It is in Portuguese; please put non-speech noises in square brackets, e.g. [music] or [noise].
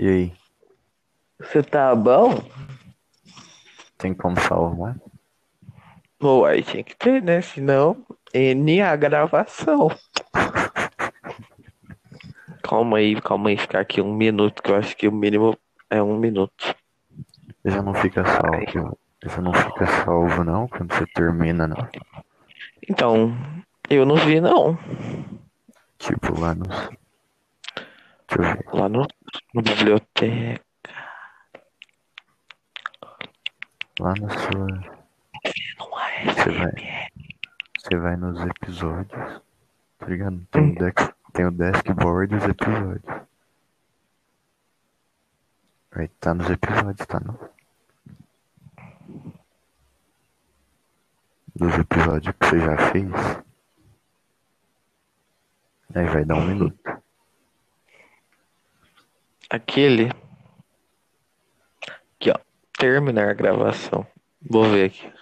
E aí, Você tá bom? tem como salvar? Pô, aí tinha que ter, né? Senão, N a gravação. [laughs] Calma aí, calma aí, ficar aqui um minuto, que eu acho que o mínimo é um minuto. Já não fica salvo. Já não fica salvo não quando você termina, não. Então, eu não vi não. Tipo lá nos. Deixa eu ver. Lá no, no biblioteca. Lá na sua. Você vai. Você vai nos episódios. Tá ligado? Tem o, deck, tem o dashboard dos episódios. Aí tá nos episódios, tá não? Dos episódios que você já fez. Aí vai dar um minuto. Aquele. Aqui, ó. Terminar a gravação. Vou ver aqui.